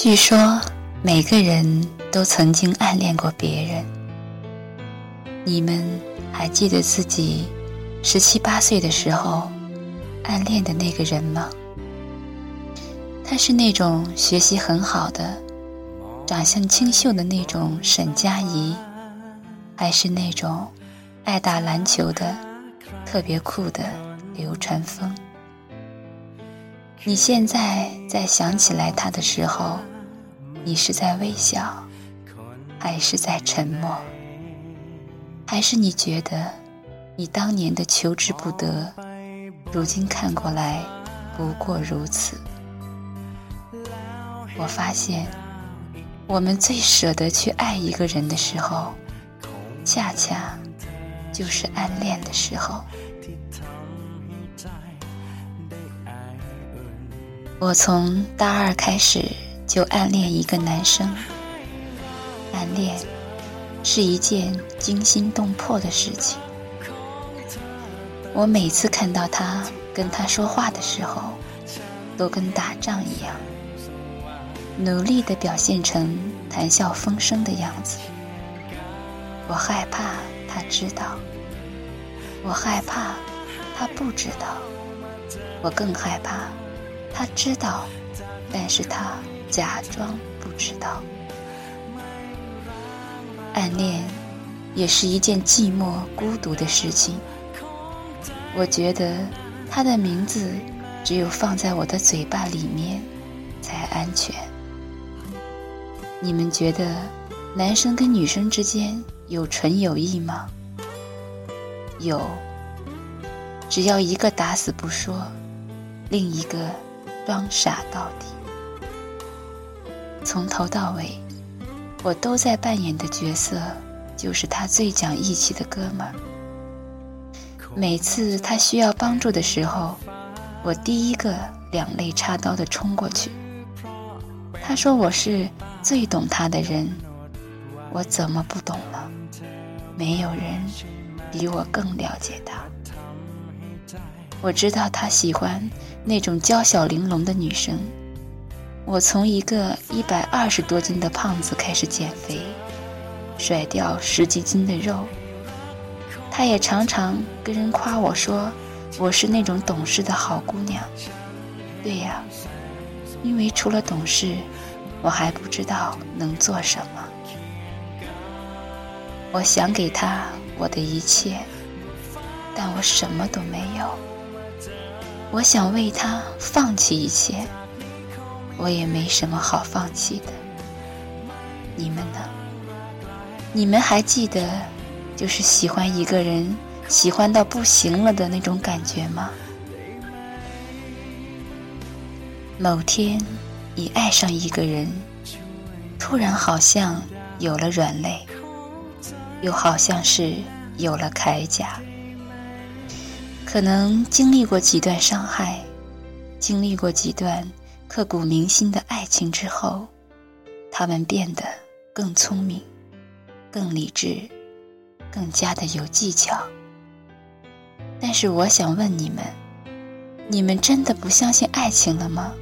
据说每个人都曾经暗恋过别人。你们还记得自己十七八岁的时候暗恋的那个人吗？他是那种学习很好的、长相清秀的那种沈佳宜，还是那种爱打篮球的、特别酷的流川枫？你现在在想起来他的时候，你是在微笑，还是在沉默？还是你觉得你当年的求之不得，如今看过来不过如此？我发现，我们最舍得去爱一个人的时候，恰恰就是暗恋的时候。我从大二开始就暗恋一个男生。暗恋是一件惊心动魄的事情。我每次看到他跟他说话的时候，都跟打仗一样，努力的表现成谈笑风生的样子。我害怕他知道，我害怕他不知道，我更害怕。他知道，但是他假装不知道。暗恋也是一件寂寞孤独的事情。我觉得他的名字只有放在我的嘴巴里面才安全。你们觉得男生跟女生之间有纯友谊吗？有，只要一个打死不说，另一个。装傻到底，从头到尾，我都在扮演的角色就是他最讲义气的哥们儿。每次他需要帮助的时候，我第一个两肋插刀的冲过去。他说我是最懂他的人，我怎么不懂了？没有人比我更了解他。我知道他喜欢。那种娇小玲珑的女生，我从一个一百二十多斤的胖子开始减肥，甩掉十几斤的肉。他也常常跟人夸我说我是那种懂事的好姑娘。对呀，因为除了懂事，我还不知道能做什么。我想给他我的一切，但我什么都没有。我想为他放弃一切，我也没什么好放弃的。你们呢？你们还记得，就是喜欢一个人，喜欢到不行了的那种感觉吗？某天，你爱上一个人，突然好像有了软肋，又好像是有了铠甲。可能经历过几段伤害，经历过几段刻骨铭心的爱情之后，他们变得更聪明、更理智、更加的有技巧。但是我想问你们：你们真的不相信爱情了吗？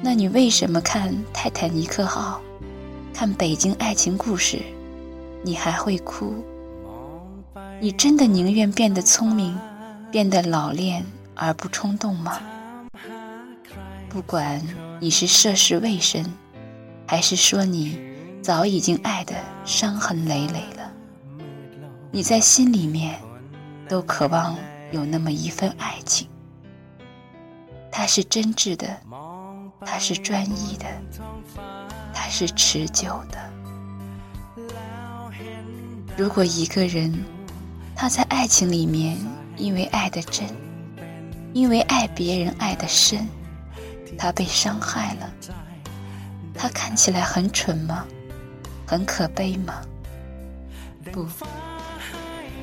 那你为什么看《泰坦尼克号》、看《北京爱情故事》，你还会哭？你真的宁愿变得聪明？变得老练而不冲动吗？不管你是涉世未深，还是说你早已经爱得伤痕累累了，你在心里面都渴望有那么一份爱情。它是真挚的，它是专一的，它是持久的。如果一个人他在爱情里面，因为爱的真，因为爱别人爱的深，他被伤害了。他看起来很蠢吗？很可悲吗？不，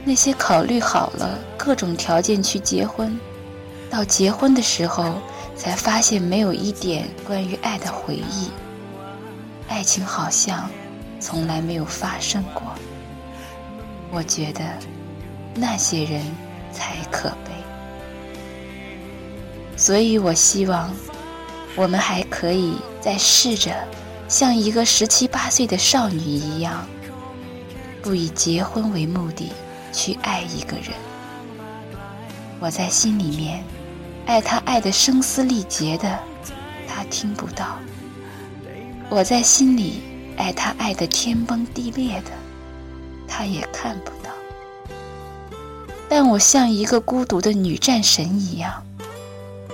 那些考虑好了各种条件去结婚，到结婚的时候才发现没有一点关于爱的回忆，爱情好像从来没有发生过。我觉得那些人。才可悲，所以我希望我们还可以再试着像一个十七八岁的少女一样，不以结婚为目的去爱一个人。我在心里面爱他，爱得声嘶力竭的，他听不到；我在心里爱他，爱得天崩地裂的，他也看不到。但我像一个孤独的女战神一样，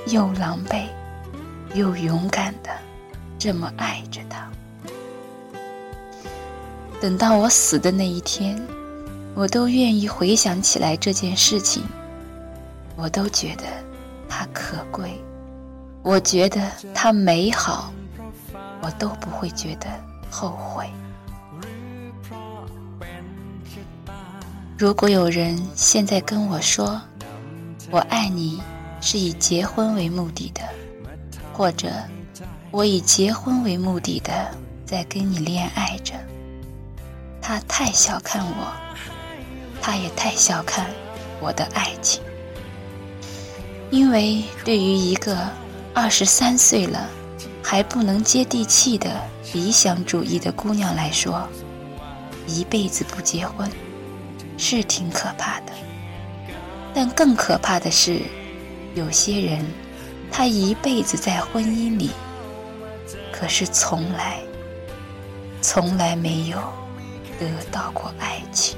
又狼狈又勇敢的这么爱着他。等到我死的那一天，我都愿意回想起来这件事情。我都觉得它可贵，我觉得它美好，我都不会觉得后悔。如果有人现在跟我说“我爱你”是以结婚为目的的，或者我以结婚为目的的在跟你恋爱着，他太小看我，他也太小看我的爱情。因为对于一个二十三岁了还不能接地气的理想主义的姑娘来说，一辈子不结婚是挺可怕的。但更可怕的是，有些人他一辈子在婚姻里，可是从来从来没有得到过爱情。